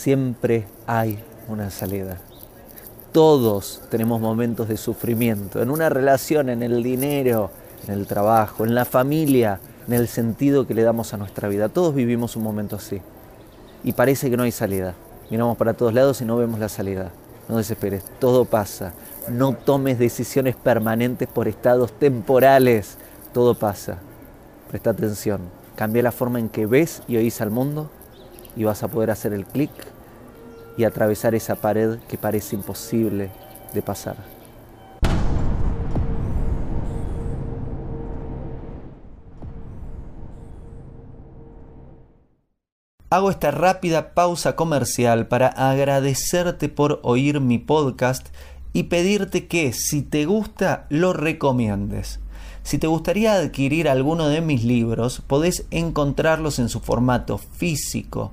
Siempre hay una salida. Todos tenemos momentos de sufrimiento, en una relación, en el dinero, en el trabajo, en la familia, en el sentido que le damos a nuestra vida. Todos vivimos un momento así. Y parece que no hay salida. Miramos para todos lados y no vemos la salida. No desesperes, todo pasa. No tomes decisiones permanentes por estados temporales. Todo pasa. Presta atención. Cambia la forma en que ves y oís al mundo y vas a poder hacer el clic y atravesar esa pared que parece imposible de pasar. Hago esta rápida pausa comercial para agradecerte por oír mi podcast y pedirte que si te gusta lo recomiendes. Si te gustaría adquirir alguno de mis libros, podés encontrarlos en su formato físico